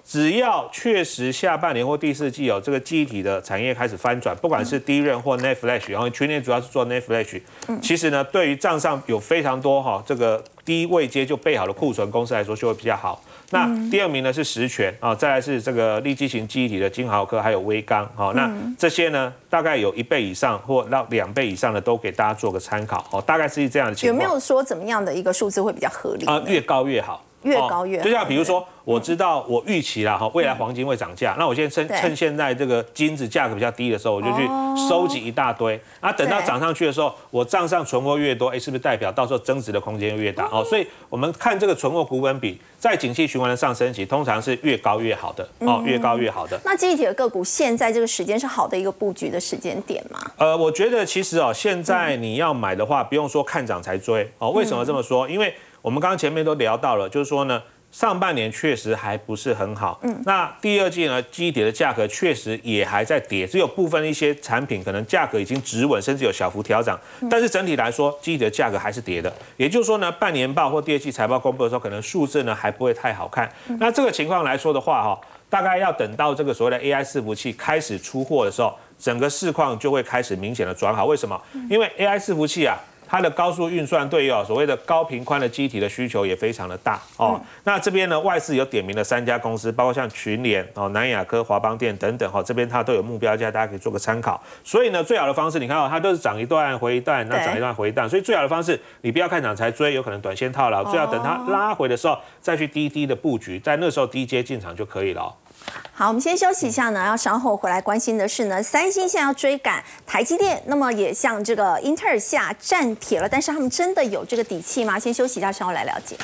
只要确实下半年或第四季有这个记忆体的产业开始翻转，不管是低润或 Net Flash，然后去年主要是做 Net Flash，其实呢，对于账上有非常多哈这个低位阶就备好的库存公司来说，就会比较好。那第二名呢是实权啊，再来是这个立基型记忆体的金豪科，还有微刚好，那这些呢大概有一倍以上或到两倍以上的都给大家做个参考哦，大概是这样的情况。有没有说怎么样的一个数字会比较合理？啊，越高越好。越高越好就像比如说，我知道我预期啦哈，未来黄金会涨价，那我现在趁趁现在这个金子价格比较低的时候，我就去收集一大堆，啊，等到涨上去的时候，我账上存货越多，哎，是不是代表到时候增值的空间越大？哦，所以我们看这个存货股本比，在景气循环的上升期，通常是越高越好的，哦，越高越好的。那记忆体的个股现在这个时间是好的一个布局的时间点吗？呃，我觉得其实哦，现在你要买的话，不用说看涨才追哦。为什么这么说？因为我们刚刚前面都聊到了，就是说呢，上半年确实还不是很好。嗯。那第二季呢，基底的价格确实也还在跌，只有部分一些产品可能价格已经止稳，甚至有小幅调整。但是整体来说，基底的价格还是跌的。也就是说呢，半年报或第二季财报公布的时候，可能数字呢还不会太好看。那这个情况来说的话，哈。大概要等到这个所谓的 AI 伺服器开始出货的时候，整个市况就会开始明显的转好。为什么？因为 AI 伺服器啊，它的高速运算对于哦所谓的高频宽的机体的需求也非常的大哦。那这边呢，外资有点名的三家公司，包括像群联哦、南亚科、华邦电等等哈、哦，这边它都有目标价，大家可以做个参考。所以呢，最好的方式，你看哦，它都是涨一段回一段，那涨一段回一段，所以最好的方式，你不要看涨才追，有可能短线套牢，最好等它拉回的时候再去低低的布局，在那时候低阶进场就可以了哦。好，我们先休息一下呢，要稍后回来关心的是呢，三星现在要追赶台积电，那么也向这个英特尔下战帖了，但是他们真的有这个底气吗？先休息一下，稍后来了解。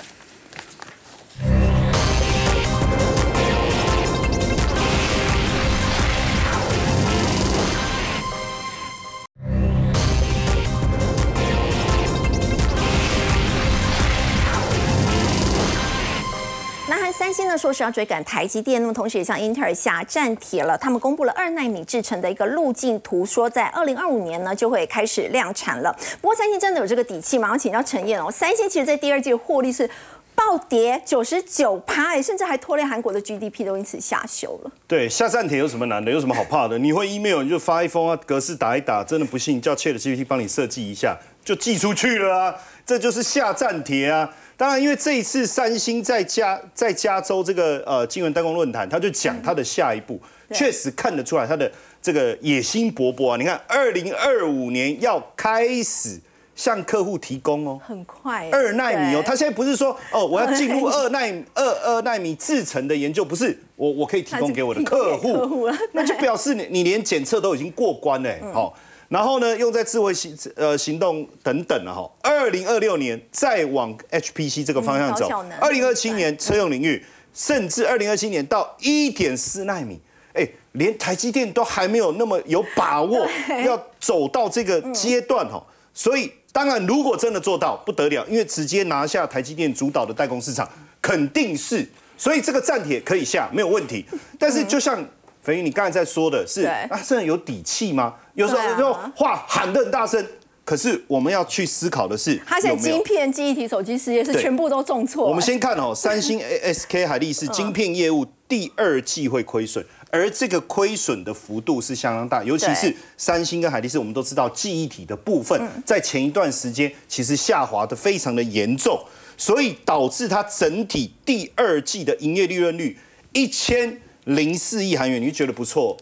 三星呢说是要追赶台积电，那么同时也向英特尔下战帖了。他们公布了二纳米制成的一个路径图，说在二零二五年呢就会开始量产了。不过三星真的有这个底气吗？我请教陈燕哦。三星其实在第二季的获利是暴跌九十九趴，哎，甚至还拖累韩国的 GDP 都因此下修了。对，下站帖有什么难的？有什么好怕的？你会 email 你就发一封啊，格式打一打，真的不信叫 Chat GPT 帮你设计一下，就寄出去了啊，这就是下站帖啊。当然，因为这一次三星在加在加州这个呃金圆代工论坛，他就讲他的下一步，确实看得出来他的这个野心勃勃啊。你看，二零二五年要开始向客户提供哦。很快，二纳米哦，他现在不是说哦，我要进入 二纳米二二纳米制成的研究，不是我我可以提供给我的客户。那就表示你你连检测都已经过关嘞，嗯。好，然后呢，用在智慧行呃行动等等了哈，二零二六年再往 HPC 这个方向走。二零二七年车用领域，甚至二零二七年到一点四纳米。哎，连台积电都还没有那么有把握 要走到这个阶段哈，所以当然如果真的做到不得了，因为直接拿下台积电主导的代工市场，肯定是，所以这个战帖可以下没有问题。但是就像肥鱼你刚才在说的是，对。啊，真的有底气吗？有时候有时候话喊得很大声，可是我们要去思考的是它现在晶片、记忆体、手机事业是全部都重挫。我们先看哦，三星 SK 海力士晶片业务第二季会亏损，而这个亏损的幅度是相当大，尤其是三星跟海力士，我们都知道记忆体的部分在前一段时间其实下滑的非常的严重，所以导致它整体第二季的营业利润率一千零四亿韩元，你就觉得不错。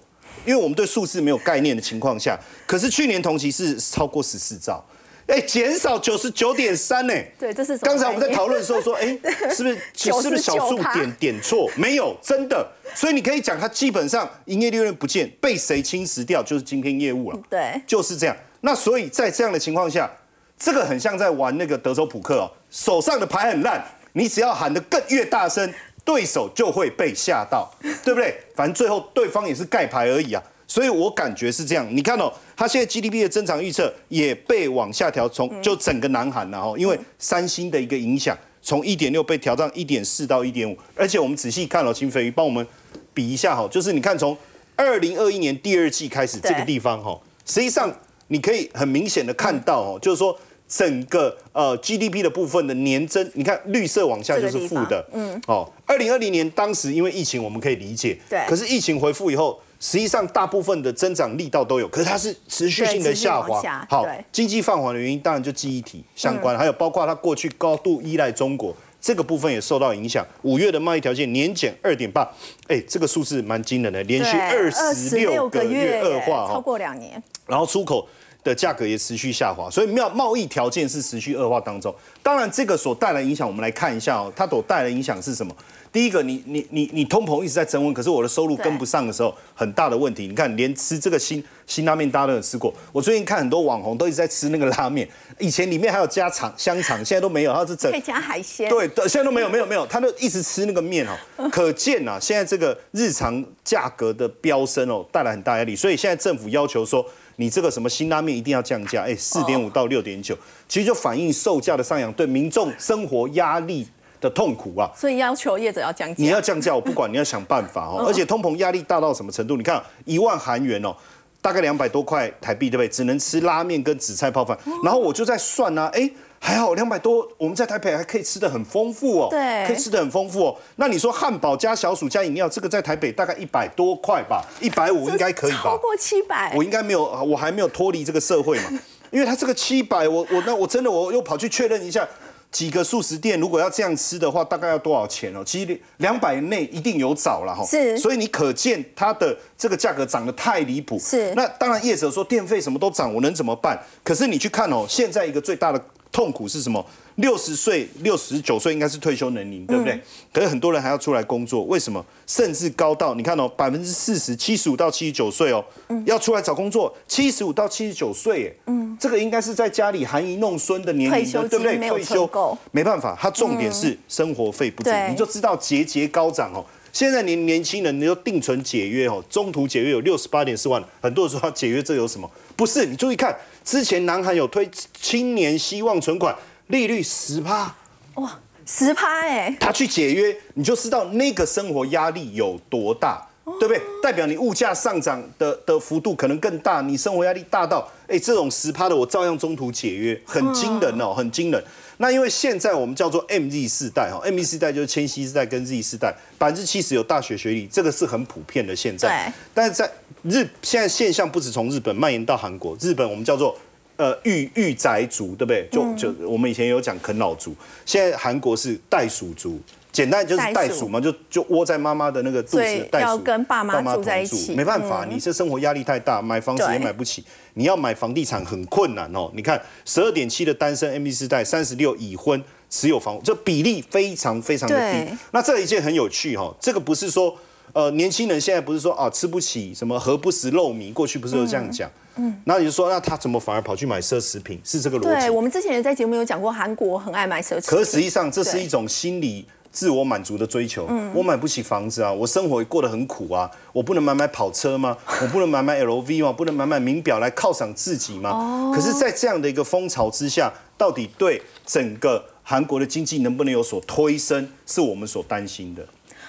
因为我们对数字没有概念的情况下，可是去年同期是超过十四兆，哎，减少九十九点三呢。对，这是刚才我们在讨论的时候说，哎，是不是是不是小数点点错？没有，真的。所以你可以讲，它基本上营业利润不见，被谁侵蚀掉就是今天业务了。对就是这样。那所以在这样的情况下，这个很像在玩那个德州扑克哦，手上的牌很烂，你只要喊得更越大声，对手就会被吓到，对不对？反正最后对方也是盖牌而已啊。所以我感觉是这样，你看哦，它现在 GDP 的增长预测也被往下调，从就整个南韩了哦，因为三星的一个影响，从一点六被调到一点四到一点五，而且我们仔细看哦，秦飞鱼帮我们比一下哈，就是你看从二零二一年第二季开始这个地方哈，实际上你可以很明显的看到哦，就是说整个呃 GDP 的部分的年增，你看绿色往下就是负的，嗯，哦，二零二零年当时因为疫情我们可以理解，对可是疫情回复以后。实际上，大部分的增长力道都有，可是它是持续性的下滑下。好对，经济放缓的原因当然就记忆体相关，还有包括它过去高度依赖中国这个部分也受到影响。五月的贸易条件年减二点八，哎，这个数字蛮惊人的，连续二十六个月恶化超哈。过两年。然后出口的价格也持续下滑，所以贸贸易条件是持续恶化当中。当然，这个所带来影响，我们来看一下哦，它所带来影响是什么？第一个，你你你你通膨一直在增温，可是我的收入跟不上的时候，很大的问题。你看，连吃这个新新拉面，大家都有吃过。我最近看很多网红都一直在吃那个拉面，以前里面还有加肠香肠，现在都没有，它是整可以加海鲜。对，对，现在都没有，没有，没有，他都一直吃那个面哦。可见啊，现在这个日常价格的飙升哦，带来很大压力。所以现在政府要求说，你这个什么新拉面一定要降价，哎，四点五到六点九，其实就反映售价的上扬对民众生活压力的痛苦啊。所以要求业者要降价。你要降价，我不管，你要想办法哦。而且通膨压力大到什么程度？你看一万韩元哦，大概两百多块台币，对不对？只能吃拉面跟紫菜泡饭。然后我就在算啊，哎，还好两百多，我们在台北还可以吃的很丰富哦，对可以吃的很丰富哦。那你说汉堡加小薯加饮料，这个在台北大概一百多块吧，一百五应该可以吧？超过七百。我应该没有，我还没有脱离这个社会嘛。因为它这个七百，我我那我真的我又跑去确认一下，几个素食店如果要这样吃的话，大概要多少钱哦？其实两百内一定有找了哈。是所以你可见它的这个价格涨得太离谱。是那当然业者说电费什么都涨，我能怎么办？可是你去看哦，现在一个最大的痛苦是什么？六十岁、六十九岁应该是退休年龄，对不对？可是很多人还要出来工作，为什么？甚至高到你看哦，百分之四十，七十五到七十九岁哦，要出来找工作，七十五到七十九岁，哎，嗯，这个应该是在家里含饴弄孙的年龄对不对？退休够没办法，他重点是生活费不足，对你就知道节节高涨哦。现在年年轻人，你就定存解约哦，中途解约有六十八点四万，很多人说他解约这有什么？不是，你注意看，之前南韩有推青年希望存款，利率十趴，哇，十趴哎，他去解约，你就知道那个生活压力有多大，对不对？代表你物价上涨的的幅度可能更大，你生活压力大到，哎，这种十趴的我照样中途解约，很惊人哦，很惊人。那因为现在我们叫做 MZ 世代哈，MZ 世代就是千禧世代跟 Z 世代，百分之七十有大学学历，这个是很普遍的现在。但是在日现在现象不止从日本蔓延到韩国，日本我们叫做呃御御宅族，对不对？就嗯就我们以前有讲啃老族，现在韩国是袋鼠族。简单就是袋鼠嘛，就就窝在妈妈的那个肚子袋鼠，要跟爸妈住在一起没办法，你这生活压力太大，买房子也对买不起，你要买房地产很困难哦。你看，十二点七的单身 M B 四代，三十六已婚持有房屋，这比例非常非常的低。那这一件很有趣哈、哦，这个不是说呃年轻人现在不是说啊吃不起什么何不食肉糜，过去不是都这样讲。嗯，那你就说，那他怎么反而跑去买奢侈品？是这个逻辑对，？我们之前也在节目有讲过，韩国很爱买奢侈品。可是实际上，这是一种心理自我满足的追求。我买不起房子啊，我生活过得很苦啊，我不能买买跑车吗？我不能买买 LV 吗？不能买买名表来犒赏自己吗？可是，在这样的一个风潮之下，到底对整个韩国的经济能不能有所推升，是我们所担心的。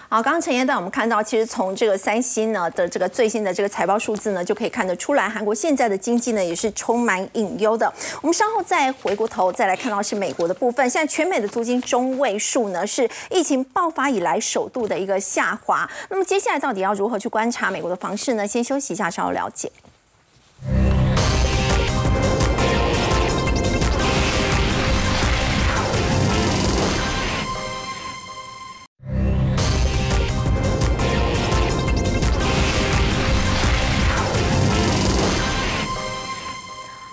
好，刚刚陈彦带我们看到，其实从这个三星呢的这个最新的这个财报数字呢，就可以看得出来，韩国现在的经济呢也是充满隐忧的。我们稍后再回过头再来看到是美国的部分，现在全美的租金中位数呢是疫情爆发以来首度的一个下滑。那么接下来到底要如何去观察美国的房市呢？先休息一下，稍后了解。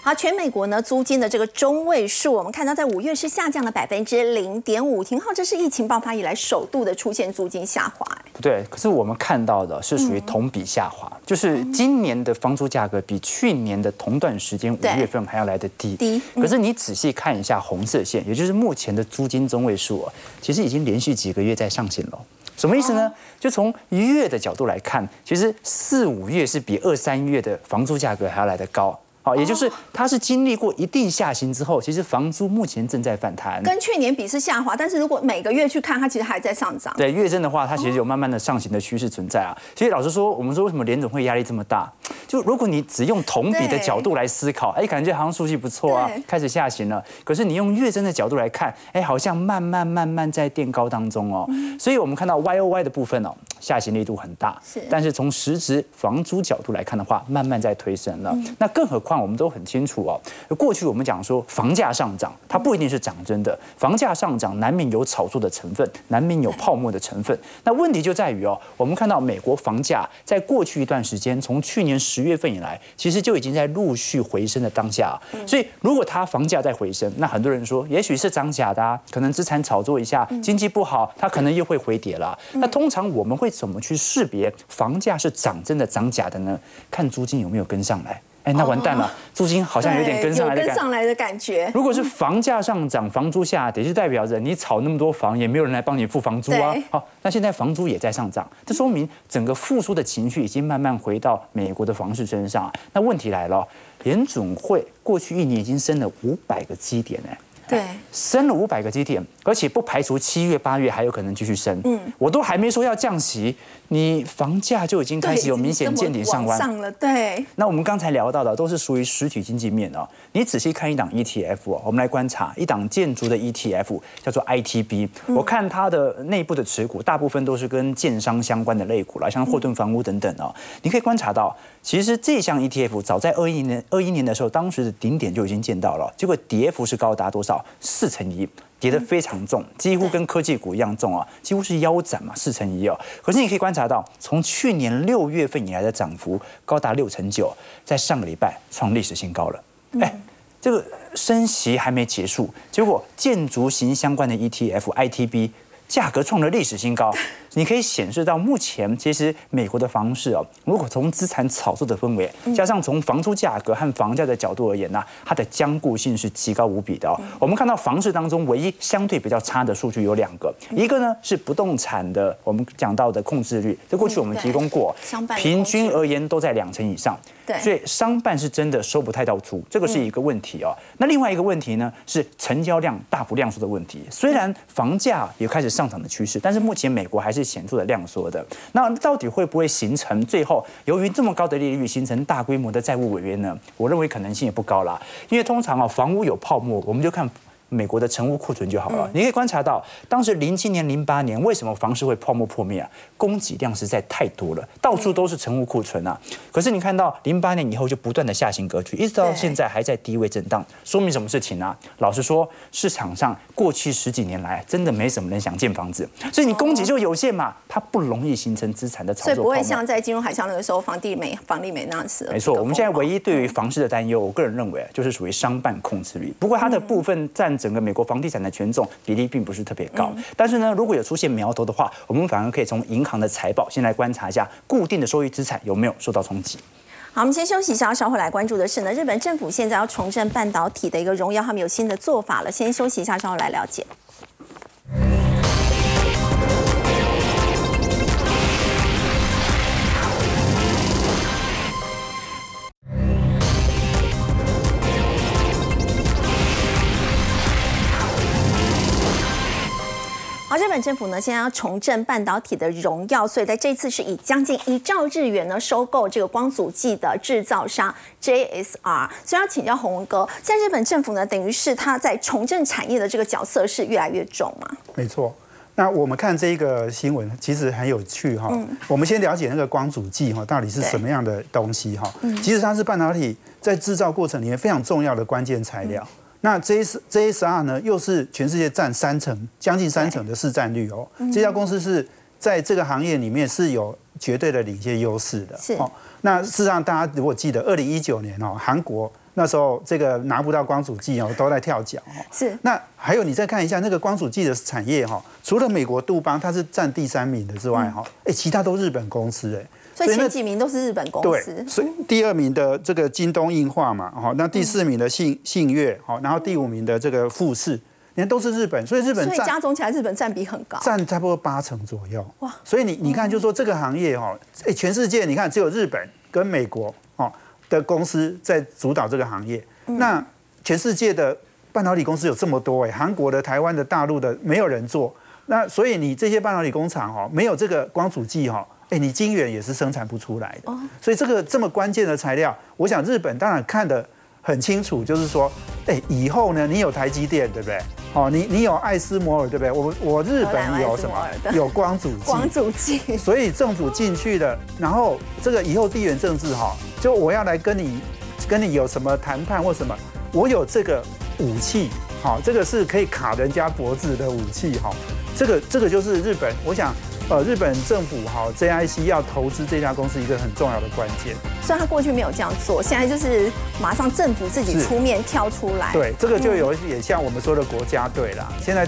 好，全美国呢租金的这个中位数，我们看到在五月是下降了百分之零点五。廷浩，这是疫情爆发以来首度的出现租金下滑。哎对，可是我们看到的是属于同比下滑，就是今年的房租价格比去年的同段时间五月份还要来得低。低嗯可是你仔细看一下红色线，也就是目前的租金中位数啊，其实已经连续几个月在上行了。什么意思呢？就从月的角度来看，其实四五月是比二三月的房租价格还要来得高。好，也就是它是经历过一定下行之后，其实房租目前正在反弹。跟去年比是下滑，但是如果每个月去看，它其实还在上涨。对月增的话，它其实有慢慢的上行的趋势存在啊。所以老实说，我们说为什么联总会压力这么大？就如果你只用同比的角度来思考，哎，感觉好像数据不错啊，开始下行了。可是你用月增的角度来看，哎，好像慢慢慢慢在垫高当中哦。所以我们看到 Y O Y 的部分哦，下行力度很大，是但是从实质房租角度来看的话，慢慢在推升了。那更何况。况我们都很清楚哦。过去我们讲说房价上涨，它不一定是涨真的，房价上涨难免有炒作的成分，难免有泡沫的成分。那问题就在于哦，我们看到美国房价在过去一段时间，从去年十月份以来，其实就已经在陆续回升的当下。所以如果它房价在回升，那很多人说，也许是涨假的，啊，可能资产炒作一下，经济不好，它可能又会回跌了。那通常我们会怎么去识别房价是涨真的涨假的呢？看租金有没有跟上来。哎，那完蛋了，租金好像有点跟上来的跟上来的感觉。如果是房价上涨，房租下跌，就代表着你炒那么多房，也没有人来帮你付房租啊。好，那现在房租也在上涨，这说明整个复苏的情绪已经慢慢回到美国的房市身上。那问题来了，联总会过去一年已经升了五百个基点哎。对，升了五百个基点，而且不排除七月、八月还有可能继续升。嗯，我都还没说要降息，你房价就已经开始有明显见顶上弯上了。对，那我们刚才聊到的都是属于实体经济面哦。你仔细看一档 ETF 哦，我们来观察一档建筑的 ETF，叫做 ITB。我看它的内部的持股，大部分都是跟建商相关的类股了，像霍顿房屋等等哦。你可以观察到，其实这项 ETF 早在二一年、二一年的时候，当时的顶点就已经见到了，结果跌幅是高达多少？四成一，跌得非常重，几乎跟科技股一样重啊，几乎是腰斩嘛，四成一哦。可是你可以观察到，从去年六月份以来的涨幅高达六成九，在上个礼拜创历史新高了。哎，这个升息还没结束，结果建筑型相关的 ETF ITB 价格创了历史新高。你可以显示到，目前其实美国的房市哦，如果从资产炒作的氛围，加上从房租价格和房价的角度而言呢，它的坚固性是极高无比的哦。我们看到房市当中唯一相对比较差的数据有两个，一个呢是不动产的，我们讲到的控制率，在过去我们提供过，平均而言都在两成以上，对，所以商办是真的收不太到租，这个是一个问题哦。那另外一个问题呢是成交量大幅量缩的问题，虽然房价也开始上涨的趋势，但是目前美国还是。显著的量缩的，那到底会不会形成最后由于这么高的利率形成大规模的债务违约呢？我认为可能性也不高啦，因为通常啊房屋有泡沫，我们就看。美国的成屋库存就好了。你可以观察到，当时零七年、零八年为什么房市会泡沫破灭啊？供给量实在太多了，到处都是成屋库存啊。可是你看到零八年以后就不断的下行格局，一直到现在还在低位震荡，说明什么事情呢？老实说，市场上过去十几年来真的没什么人想建房子，所以你供给就有限嘛，它不容易形成资产的炒作。所以不会像在金融海啸那个时候，房地美、房地美那样子。没错，我们现在唯一对于房市的担忧，我个人认为就是属于商办控制率。不过它的部分占。整个美国房地产的权重比例并不是特别高，但是呢，如果有出现苗头的话，我们反而可以从银行的财报先来观察一下固定的收益资产有没有受到冲击。好，我们先休息一下，稍后来关注的是呢，日本政府现在要重振半导体的一个荣耀，他们有新的做法了。先休息一下，稍后来了解。好，日本政府呢现在要重振半导体的荣耀，所以在这次是以将近一兆日元呢收购这个光阻剂的制造商 JSR。所以要请教洪文哥，现在日本政府呢等于是他在重振产业的这个角色是越来越重吗？没错。那我们看这个新闻其实很有趣哈。我们先了解那个光阻剂哈到底是什么样的东西哈。其实它是半导体在制造过程里面非常重要的关键材料。那 J S J S R 呢，又是全世界占三成，将近三成的市占率哦。这家公司是在这个行业里面是有绝对的领先优势的。是哦。那事实上，大家如果记得，二零一九年哦，韩国那时候这个拿不到光阻剂哦，都在跳脚哦。是。那还有你再看一下那个光阻剂的产业哈，除了美国杜邦它是占第三名的之外哈，哎，其他都日本公司哎。所以前几名都是日本公司，所以第二名的这个京东硬化嘛，好，那第四名的信信越，好，然后第五名的这个富士，你看都是日本，所以日本所以加总起来日本占比很高，占差不多八成左右。哇，所以你你看，就说这个行业哈，哎，全世界你看只有日本跟美国哦的公司在主导这个行业，那全世界的半导体公司有这么多哎，韩国的、台湾的、大陆的没有人做，那所以你这些半导体工厂哈，没有这个光阻剂哈。哎，你晶圆也是生产不出来的，所以这个这么关键的材料，我想日本当然看得很清楚，就是说，哎，以后呢，你有台积电，对不对？哦，你你有爱斯摩尔，对不对？我我日本有什么？有光阻剂。光阻剂。所以政府进去了，然后这个以后地缘政治哈，就我要来跟你跟你有什么谈判或什么，我有这个武器，好，这个是可以卡人家脖子的武器，哈，这个这个就是日本，我想。呃，日本政府哈 JIC 要投资这家公司一个很重要的关键。虽然他过去没有这样做，现在就是马上政府自己出面跳出来。对，这个就有也像我们说的国家队啦，现在。